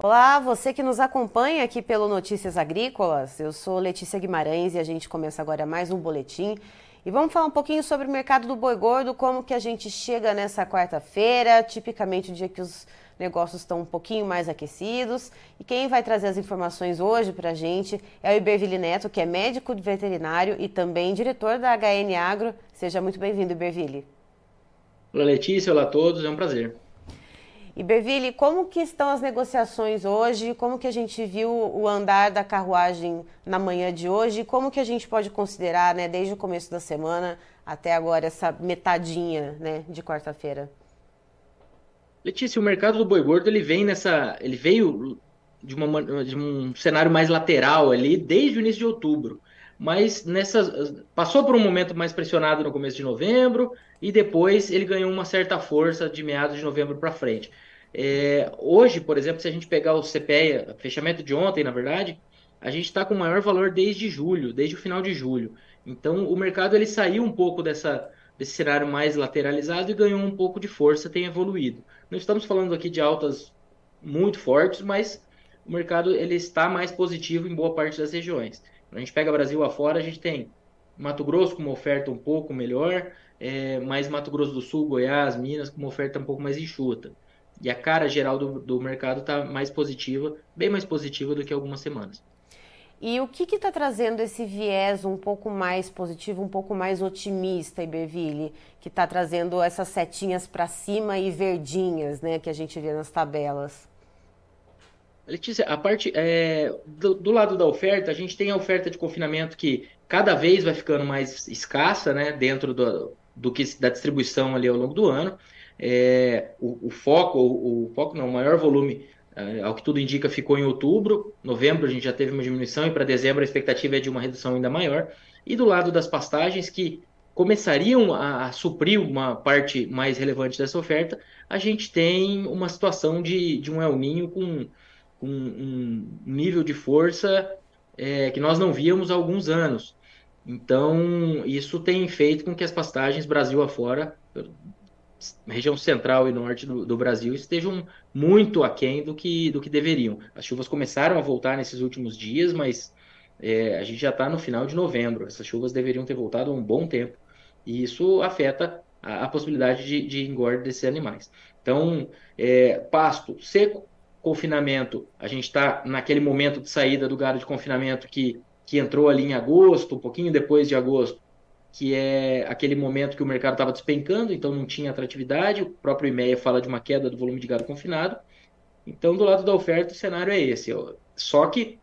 Olá, você que nos acompanha aqui pelo Notícias Agrícolas. Eu sou Letícia Guimarães e a gente começa agora mais um boletim. E vamos falar um pouquinho sobre o mercado do boi gordo, como que a gente chega nessa quarta-feira, tipicamente o dia que os negócios estão um pouquinho mais aquecidos. E quem vai trazer as informações hoje para a gente é o Iberville Neto, que é médico veterinário e também diretor da HN Agro. Seja muito bem-vindo, Iberville. Olá, Letícia. Olá a todos. É um prazer. E Berville, como que estão as negociações hoje? Como que a gente viu o andar da carruagem na manhã de hoje? Como que a gente pode considerar, né, desde o começo da semana até agora essa metadinha, né, de quarta-feira? Letícia, o mercado do boi gordo ele vem nessa, ele veio de, uma, de um cenário mais lateral ali desde o início de outubro, mas nessa passou por um momento mais pressionado no começo de novembro e depois ele ganhou uma certa força de meados de novembro para frente. É, hoje, por exemplo, se a gente pegar o CPEA, fechamento de ontem, na verdade, a gente está com o maior valor desde julho, desde o final de julho. Então, o mercado ele saiu um pouco dessa, desse cenário mais lateralizado e ganhou um pouco de força, tem evoluído. Não estamos falando aqui de altas muito fortes, mas o mercado ele está mais positivo em boa parte das regiões. Quando a gente pega Brasil afora, a gente tem Mato Grosso com uma oferta um pouco melhor, é, mais Mato Grosso do Sul, Goiás, Minas com uma oferta um pouco mais enxuta. E a cara geral do, do mercado está mais positiva, bem mais positiva do que algumas semanas. E o que está trazendo esse viés um pouco mais positivo, um pouco mais otimista, Iberville, que está trazendo essas setinhas para cima e verdinhas, né, que a gente vê nas tabelas? Letícia, a parte é, do, do, lado da oferta, a gente tem a oferta de confinamento que cada vez vai ficando mais escassa, né, dentro do, do que da distribuição ali ao longo do ano é, o, o, foco, o, o, foco não, o maior volume, é, ao que tudo indica, ficou em outubro. Novembro a gente já teve uma diminuição e para dezembro a expectativa é de uma redução ainda maior. E do lado das pastagens, que começariam a, a suprir uma parte mais relevante dessa oferta, a gente tem uma situação de, de um El Ninho com, com um nível de força é, que nós não víamos há alguns anos. Então, isso tem feito com que as pastagens Brasil afora, região central e norte do, do, Brasil estejam muito aquém do que, do que deveriam. As chuvas começaram a voltar nesses últimos dias, mas é, a gente já está no final de novembro. Essas chuvas deveriam ter voltado há um bom tempo. E isso afeta a, a possibilidade de, de engorda desses animais. Então, é, pasto seco, confinamento, a gente está naquele momento de saída do gado de confinamento que, que entrou ali em agosto, um pouquinho depois de agosto, que é aquele momento que o mercado estava despencando, então não tinha atratividade. O próprio IMEA fala de uma queda do volume de gado confinado. Então, do lado da oferta, o cenário é esse. Só que,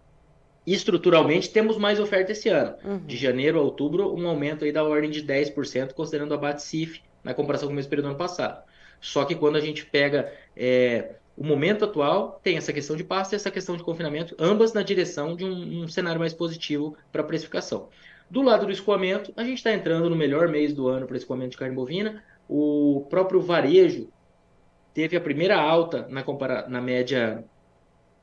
estruturalmente, temos mais oferta esse ano. Uhum. De janeiro a outubro, um aumento aí da ordem de 10%, considerando o abate CIF na comparação com o mesmo período do ano passado. Só que quando a gente pega é, o momento atual, tem essa questão de pasta e essa questão de confinamento, ambas na direção de um, um cenário mais positivo para a precificação. Do lado do escoamento, a gente está entrando no melhor mês do ano para escoamento de carne bovina. O próprio varejo teve a primeira alta na, compara na média,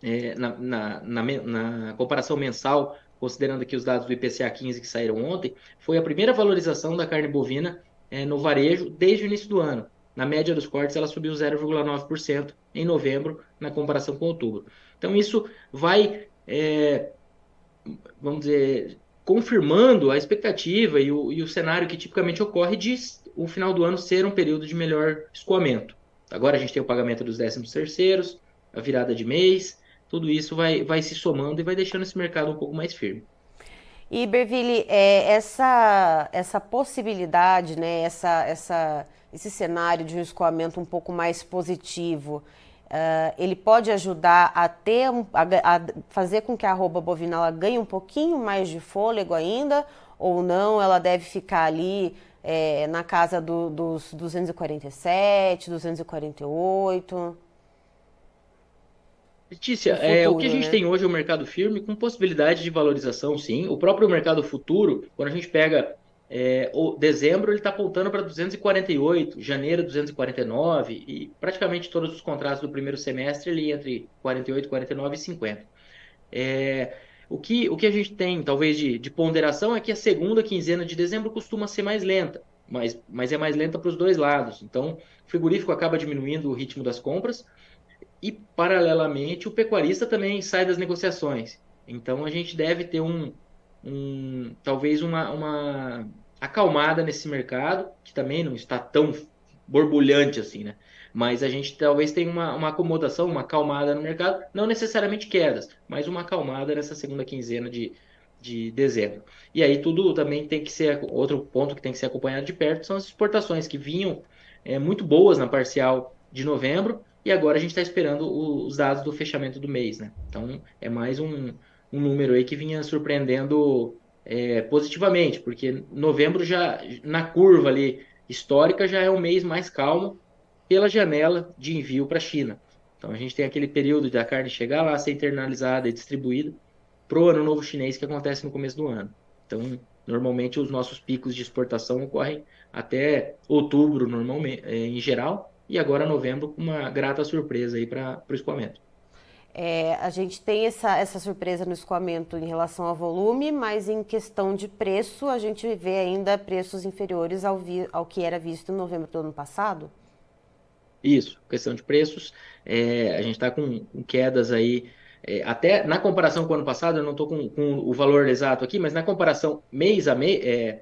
é, na, na, na, na comparação mensal, considerando aqui os dados do IPCA 15 que saíram ontem, foi a primeira valorização da carne bovina é, no varejo desde o início do ano. Na média dos cortes, ela subiu 0,9% em novembro, na comparação com outubro. Então, isso vai, é, vamos dizer, confirmando a expectativa e o, e o cenário que tipicamente ocorre de o final do ano ser um período de melhor escoamento. Agora a gente tem o pagamento dos décimos terceiros, a virada de mês, tudo isso vai, vai se somando e vai deixando esse mercado um pouco mais firme. E Berville, é, essa, essa possibilidade, né, essa, essa, esse cenário de um escoamento um pouco mais positivo, uh, ele pode ajudar a ter a, a, fazer com que a arroba bovina ela ganhe um pouquinho mais de fôlego ainda, ou não? Ela deve ficar ali é, na casa do, dos 247, 248? Letícia, futuro, é, o que a gente né? tem hoje é um mercado firme com possibilidade de valorização, sim. O próprio mercado futuro, quando a gente pega é, o dezembro, ele está apontando para 248, janeiro 249 e praticamente todos os contratos do primeiro semestre ele entre 48, 49 e 50. É, o, que, o que a gente tem, talvez, de, de ponderação é que a segunda quinzena de dezembro costuma ser mais lenta, mas, mas é mais lenta para os dois lados. Então, o frigorífico acaba diminuindo o ritmo das compras e, paralelamente, o pecuarista também sai das negociações. Então, a gente deve ter um, um talvez uma, uma acalmada nesse mercado, que também não está tão borbulhante assim, né? Mas a gente talvez tenha uma, uma acomodação, uma acalmada no mercado, não necessariamente quedas, mas uma acalmada nessa segunda quinzena de, de dezembro. E aí tudo também tem que ser, outro ponto que tem que ser acompanhado de perto são as exportações que vinham é, muito boas na parcial de novembro, e agora a gente está esperando os dados do fechamento do mês, né? Então é mais um, um número aí que vinha surpreendendo é, positivamente, porque novembro já na curva ali histórica já é um mês mais calmo pela janela de envio para a China. Então a gente tem aquele período da carne chegar lá, ser internalizada e distribuída para o ano novo chinês que acontece no começo do ano. Então normalmente os nossos picos de exportação ocorrem até outubro normalmente, é, em geral, e agora novembro com uma grata surpresa aí para o escoamento. É, a gente tem essa, essa surpresa no escoamento em relação ao volume, mas em questão de preço, a gente vê ainda preços inferiores ao, vi, ao que era visto em novembro do ano passado? Isso, questão de preços. É, a gente está com, quedas aí, é, até na comparação com o ano passado, eu não estou com, com, o valor exato aqui, mas na comparação mês a mês, é,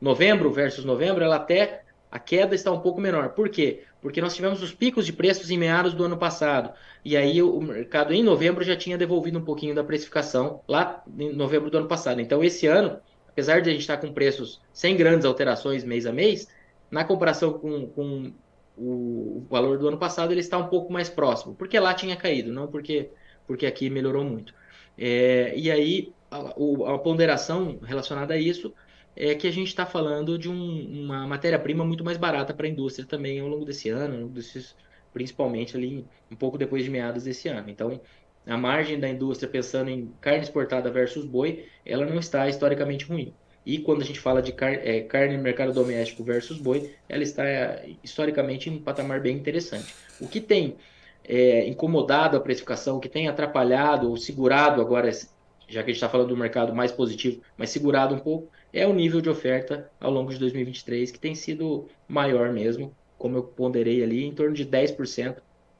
novembro versus novembro, ela até a queda está um pouco menor. Por quê? Porque nós tivemos os picos de preços em meados do ano passado. E aí o mercado em novembro já tinha devolvido um pouquinho da precificação lá em novembro do ano passado. Então esse ano, apesar de a gente estar com preços sem grandes alterações mês a mês, na comparação com, com o valor do ano passado, ele está um pouco mais próximo. Porque lá tinha caído, não porque, porque aqui melhorou muito. É, e aí a, a ponderação relacionada a isso é que a gente está falando de um, uma matéria-prima muito mais barata para a indústria também ao longo desse ano, desses, principalmente ali um pouco depois de meados desse ano. Então, a margem da indústria pensando em carne exportada versus boi, ela não está historicamente ruim. E quando a gente fala de car é, carne no mercado doméstico versus boi, ela está é, historicamente em um patamar bem interessante. O que tem é, incomodado a precificação, o que tem atrapalhado ou segurado agora, já que a gente está falando do mercado mais positivo, mas segurado um pouco, é o nível de oferta ao longo de 2023, que tem sido maior mesmo, como eu ponderei ali, em torno de 10%,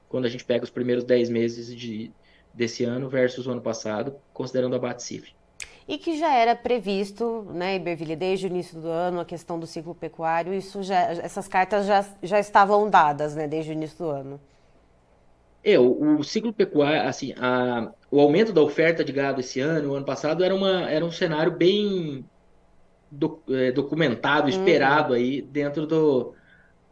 quando a gente pega os primeiros 10 meses de, desse ano versus o ano passado, considerando a BAT-CIF. E que já era previsto, né, Iberville, desde o início do ano, a questão do ciclo pecuário, isso já, essas cartas já, já estavam dadas, né, desde o início do ano. É, o, o ciclo pecuário, assim, a, o aumento da oferta de gado esse ano, o ano passado, era, uma, era um cenário bem do, é, documentado, uhum. esperado aí dentro do,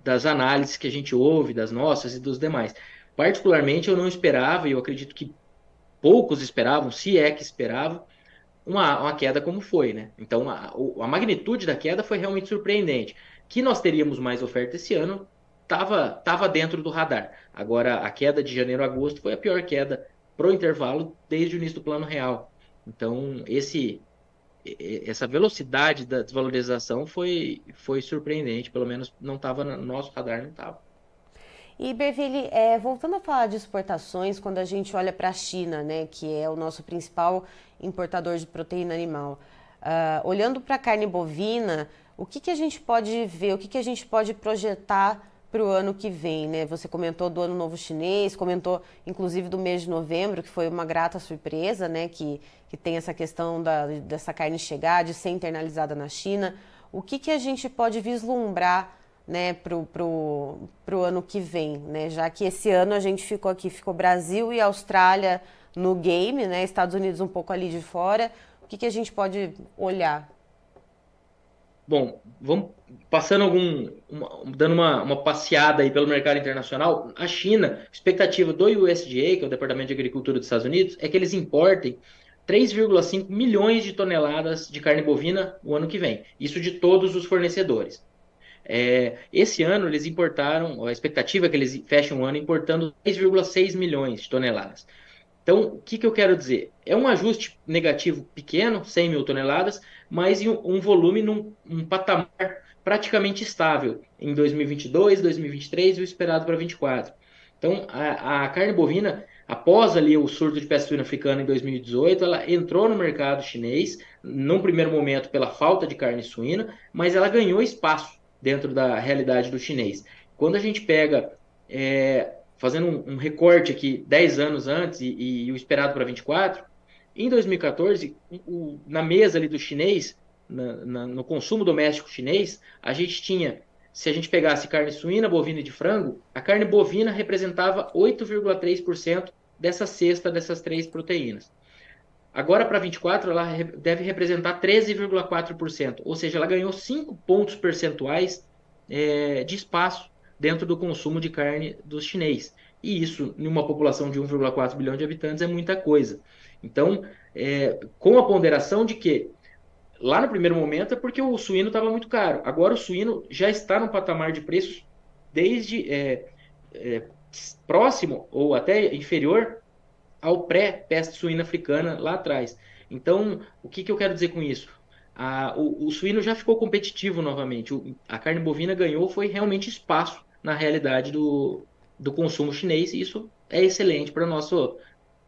das análises que a gente ouve, das nossas e dos demais. Particularmente, eu não esperava, e eu acredito que poucos esperavam, se é que esperavam, uma, uma queda como foi, né? Então, a, a magnitude da queda foi realmente surpreendente. Que nós teríamos mais oferta esse ano, estava tava dentro do radar. Agora, a queda de janeiro a agosto foi a pior queda pro intervalo desde o início do plano real. Então, esse essa velocidade da desvalorização foi, foi surpreendente, pelo menos não estava no nosso radar, não estava. E Berville, é, voltando a falar de exportações, quando a gente olha para a China, né, que é o nosso principal importador de proteína animal, uh, olhando para a carne bovina, O que, que a gente pode ver, o que, que a gente pode projetar para o ano que vem, né? Você comentou do Ano Novo Chinês, comentou inclusive do mês de novembro, que foi uma grata surpresa, né? Que, que tem essa questão da, dessa carne chegar, de ser internalizada na China. O que, que a gente pode vislumbrar né, para o pro, pro ano que vem, né? Já que esse ano a gente ficou aqui, ficou Brasil e Austrália no game, né? Estados Unidos um pouco ali de fora. O que, que a gente pode olhar? Bom, vamos passando algum, uma, dando uma, uma passeada aí pelo mercado internacional. A China, expectativa do USDA, que é o Departamento de Agricultura dos Estados Unidos, é que eles importem 3,5 milhões de toneladas de carne bovina o ano que vem. Isso de todos os fornecedores. É, esse ano eles importaram, a expectativa é que eles fechem o ano importando 3,6 milhões de toneladas. Então, o que, que eu quero dizer? É um ajuste negativo pequeno, 100 mil toneladas, mas um, um volume num um patamar praticamente estável em 2022, 2023 e o esperado para 2024. Então, a, a, carne bovina, após ali o surto de peste suína africana em 2018, ela entrou no mercado chinês, num primeiro momento pela falta de carne suína, mas ela ganhou espaço dentro da realidade do chinês. Quando a gente pega, é, fazendo um, um, recorte aqui 10 anos antes e, e o esperado para 24, em 2014, o, na mesa ali do chinês, na, na, no consumo doméstico chinês, a gente tinha, se a gente pegasse carne suína, bovina e de frango, a carne bovina representava 8,3% dessa cesta dessas três proteínas. Agora, para 24, ela deve representar 13,4%, ou seja, ela ganhou 5 pontos percentuais é, de espaço dentro do consumo de carne dos chinês. E isso, em uma população de 1,4 bilhão de habitantes, é muita coisa. Então, é, com a ponderação de que lá no primeiro momento é porque o suíno estava muito caro. Agora o suíno já está no patamar de preços desde é, é, próximo ou até inferior ao pré-peste suína africana lá atrás. Então, o que, que eu quero dizer com isso? A, o, o, suíno já ficou competitivo novamente. O, a carne bovina ganhou foi realmente espaço na realidade do, do consumo chinês, e isso é excelente para o nosso,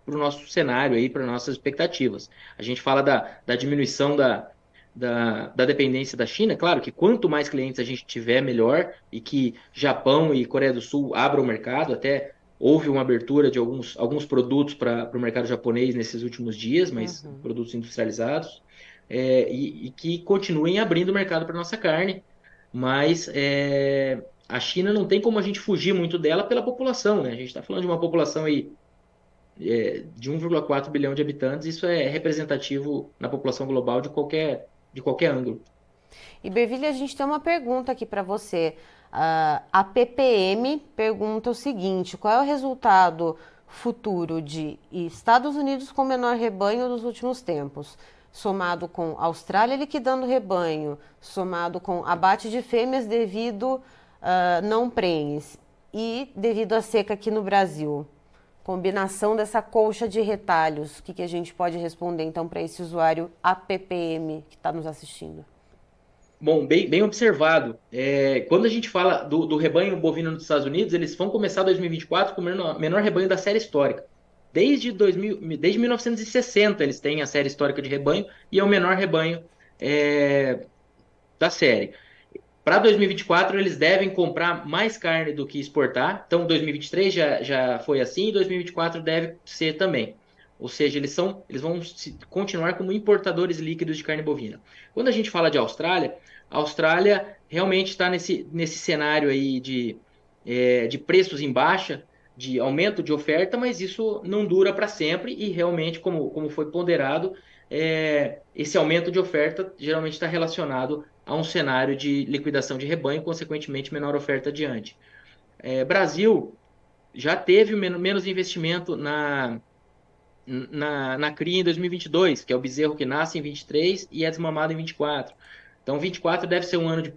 nosso cenário aí, para nossas expectativas. A gente fala da, da diminuição da, da, da dependência da China, claro que quanto mais clientes a gente tiver, melhor, e que Japão e Coreia do Sul abram o mercado, até houve uma abertura de alguns, alguns produtos para o mercado japonês nesses últimos dias, mas uhum. produtos industrializados, é, e, e, que continuem abrindo o mercado para nossa carne, mas é, a China não tem como a gente fugir muito dela pela população, né? A gente está falando de uma população aí é, de 1,4 bilhão de habitantes, isso é representativo na população global de qualquer, de qualquer ângulo. E Bervilha, a gente tem uma pergunta aqui para você. Uh, a PPM pergunta o seguinte: qual é o resultado futuro de Estados Unidos com menor rebanho dos últimos tempos, somado com Austrália liquidando rebanho, somado com abate de fêmeas devido uh, não prenhes e devido à seca aqui no Brasil? Combinação dessa colcha de retalhos, o que, que a gente pode responder então para esse usuário APPM que está nos assistindo? Bom, bem, bem observado. É, quando a gente fala do, do, rebanho bovino nos Estados Unidos, eles vão começar 2024 com o menor, menor rebanho da série histórica. Desde, 2000, desde 1960 eles têm a série histórica de rebanho e é o menor rebanho é, da série. Para 2024 eles devem comprar mais carne do que exportar. Então 2023 já, já foi assim e 2024 deve ser também. Ou seja, eles, são, eles vão continuar como importadores líquidos de carne bovina. Quando a gente fala de Austrália, a Austrália realmente está nesse, nesse cenário aí de, é, de preços em baixa, de aumento de oferta, mas isso não dura para sempre e realmente, como, como foi ponderado, é, esse aumento de oferta geralmente está relacionado a um cenário de liquidação de rebanho, consequentemente menor oferta adiante. É, Brasil já teve menos investimento na, na, na CRIA em 2022, que é o bezerro que nasce em 23 e é desmamado em 24. Então, 24 deve ser um ano de,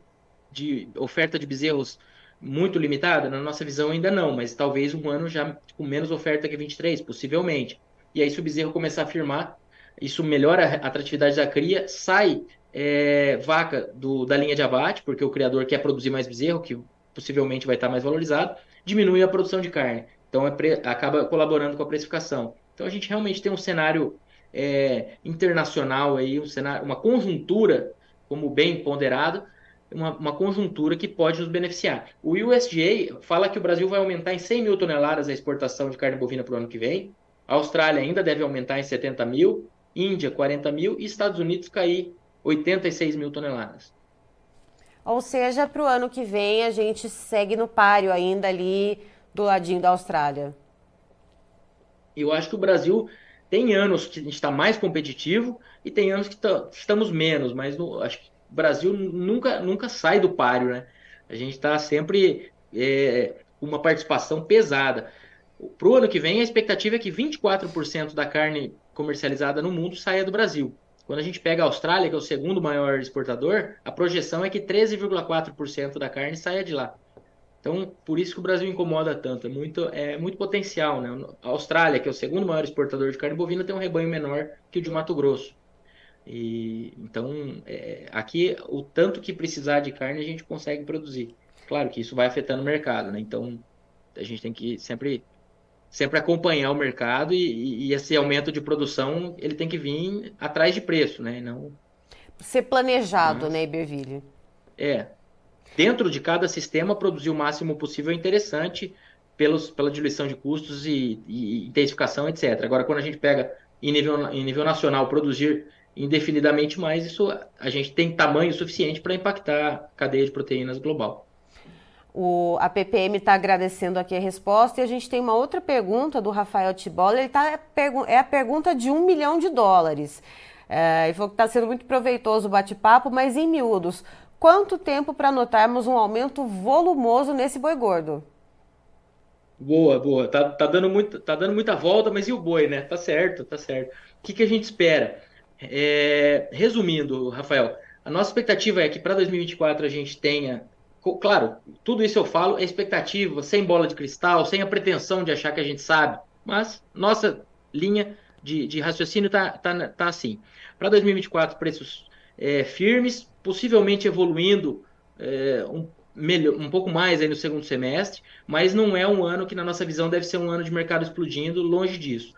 de oferta de bezerros muito limitada? Na nossa visão, ainda não, mas talvez um ano já com menos oferta que 23, possivelmente. E aí, se o bezerro começar a firmar, isso melhora a atratividade da cria, sai é, vaca do, da linha de abate, porque o criador quer produzir mais bezerro, que possivelmente vai estar mais valorizado, diminui a produção de carne. Então, é pre, acaba colaborando com a precificação. Então a gente realmente tem um cenário é, internacional aí, um cenário, uma conjuntura como bem ponderado, uma, uma, conjuntura que pode nos beneficiar. O USDA fala que o Brasil vai aumentar em 100 mil toneladas a exportação de carne bovina para o ano que vem. A Austrália ainda deve aumentar em 70 mil, Índia 40 mil e Estados Unidos cair 86 mil toneladas. Ou seja, para o ano que vem a gente segue no páreo ainda ali do ladinho da Austrália. Eu acho que o Brasil tem anos que a gente está mais competitivo e tem anos que tá, estamos menos, mas no, acho que o Brasil nunca, nunca sai do páreo, né? A gente está sempre é, uma participação pesada. Para o ano que vem, a expectativa é que 24% da carne comercializada no mundo saia do Brasil. Quando a gente pega a Austrália, que é o segundo maior exportador, a projeção é que 13,4% da carne saia de lá. Então, por isso que o Brasil incomoda tanto. É muito, é muito potencial. Né? A Austrália, que é o segundo maior exportador de carne bovina, tem um rebanho menor que o de Mato Grosso. E, então, é, aqui, o tanto que precisar de carne, a gente consegue produzir. Claro que isso vai afetando o mercado. Né? Então, a gente tem que sempre sempre acompanhar o mercado e, e, esse aumento de produção ele tem que vir atrás de preço, né? Não ser planejado, né, Iberville? É. Dentro de cada sistema, produzir o máximo possível é interessante pelos, pela diluição de custos e, e intensificação, etc. Agora, quando a gente pega em nível, em nível nacional produzir indefinidamente mais, isso a gente tem tamanho suficiente para impactar a cadeia de proteínas global. O, a PPM está agradecendo aqui a resposta e a gente tem uma outra pergunta do Rafael Tibola. Ele tá, é a pergunta de um milhão de dólares. É, ele falou que está sendo muito proveitoso o bate-papo, mas em miúdos, quanto tempo para notarmos um aumento volumoso nesse boi gordo? Boa, boa. Tá, tá, dando muito, tá dando muita volta, mas e o boi, né? Tá certo, tá certo. O que, que a gente espera? É, resumindo, Rafael, a nossa expectativa é que para 2024 a gente tenha Claro, tudo isso eu falo é expectativa, sem bola de cristal, sem a pretensão de achar que a gente sabe, mas nossa linha de, de raciocínio tá, tá, tá assim. Para 2024, preços é, firmes, possivelmente evoluindo é, um, melhor, um pouco mais aí no segundo semestre, mas não é um ano que, na nossa visão, deve ser um ano de mercado explodindo, longe disso.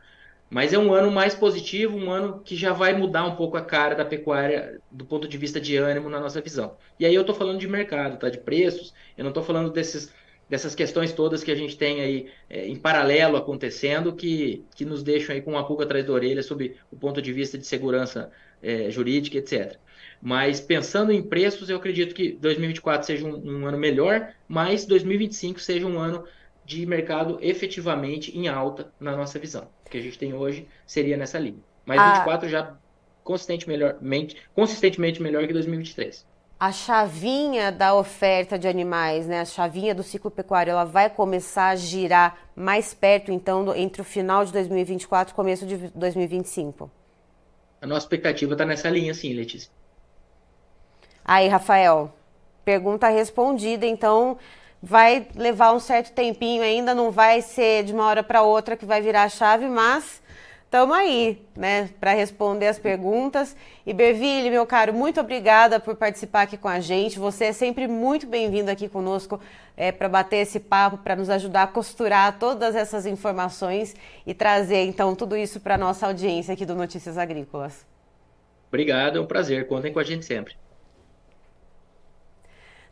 Mas é um ano mais positivo, um ano que já vai mudar um pouco a cara da pecuária do ponto de vista de ânimo na nossa visão. E aí eu estou falando de mercado, tá? De preços. Eu não estou falando desses, dessas questões todas que a gente tem aí é, em paralelo acontecendo que, que nos deixam aí com uma pulga atrás da orelha sob o ponto de vista de segurança é, jurídica, etc. Mas pensando em preços, eu acredito que 2024 seja um, um ano melhor, mas 2025 seja um ano de mercado efetivamente em alta na nossa visão. O que a gente tem hoje seria nessa linha. Mas ah. 24 já consistentemente melhor, consistentemente melhor que 2023. A chavinha da oferta de animais, né, a chavinha do ciclo pecuário, ela vai começar a girar mais perto, então, do, entre o final de 2024 e o começo de 2025? A nossa expectativa está nessa linha, sim, Letícia. Aí, Rafael, pergunta respondida, então vai levar um certo tempinho ainda, não vai ser de uma hora para outra que vai virar a chave, mas estamos aí, né, para responder as perguntas. E Berville, meu caro, muito obrigada por participar aqui com a gente. Você é sempre muito bem-vindo aqui conosco é, para bater esse papo, para nos ajudar a costurar todas essas informações e trazer então tudo isso para nossa audiência aqui do Notícias Agrícolas. Obrigado, é um prazer. Contem com a gente sempre.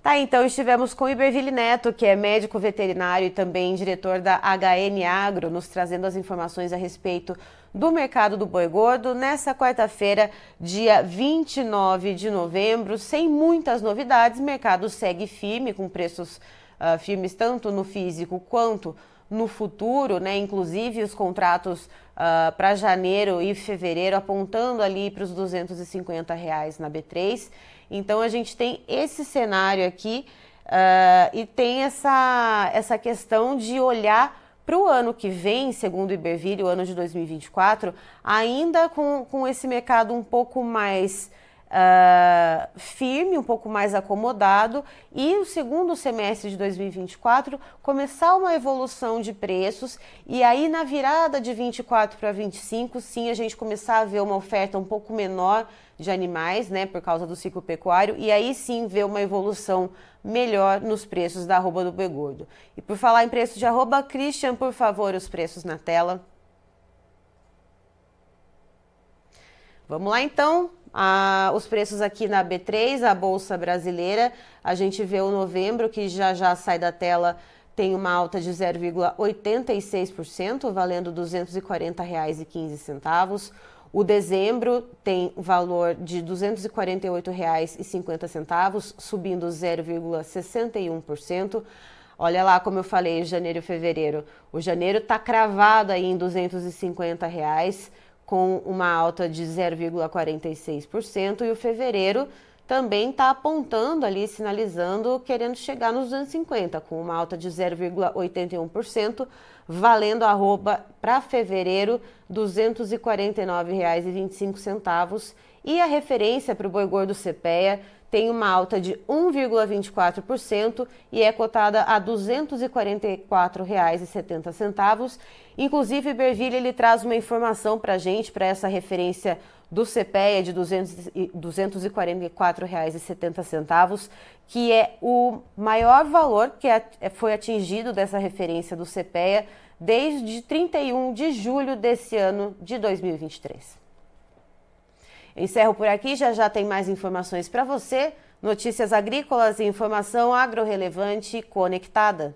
Tá, então estivemos com Iberville Neto, que é médico veterinário e também diretor da HN Agro, nos trazendo as informações a respeito do mercado do boi gordo nessa quarta-feira, dia 29 de novembro, sem muitas novidades. O mercado segue firme, com preços uh, firmes tanto no físico quanto no futuro, né? Inclusive os contratos uh, para janeiro e fevereiro apontando ali para os 250 reais na B3. Então a gente tem esse cenário aqui uh, e tem essa, essa questão de olhar para o ano que vem, segundo o Iberville, o ano de 2024, ainda com, com esse mercado um pouco mais uh, firme, um pouco mais acomodado, e o segundo semestre de 2024 começar uma evolução de preços, e aí na virada de 24 para 25, sim, a gente começar a ver uma oferta um pouco menor de animais, né, por causa do ciclo pecuário, e aí sim ver uma evolução melhor nos preços da arroba do boi gordo. E por falar em preço de arroba, Christian, por favor, os preços na tela. Vamos lá então. Ah, os preços aqui na B3, a Bolsa Brasileira, a gente vê o novembro que já já sai da tela, tem uma alta de 0,86%, valendo R$ 240,15. O dezembro tem valor de R$ 248,50, subindo 0,61%. Olha lá como eu falei, janeiro e fevereiro. O janeiro está cravado aí em 250 reais, com uma alta de 0,46%, e o fevereiro também está apontando ali, sinalizando, querendo chegar nos 250, com uma alta de 0,81%, valendo arroba para fevereiro R$ 249,25 e a referência para o boi gordo CPEA tem uma alta de 1,24% e é cotada a R$ 244,70. Inclusive, Berville ele traz uma informação para a gente, para essa referência do CPEA de R$ 244,70, que é o maior valor que é, foi atingido dessa referência do CPEA desde 31 de julho desse ano de 2023. encerro por aqui, já já tem mais informações para você. Notícias agrícolas e informação agro-relevante conectada.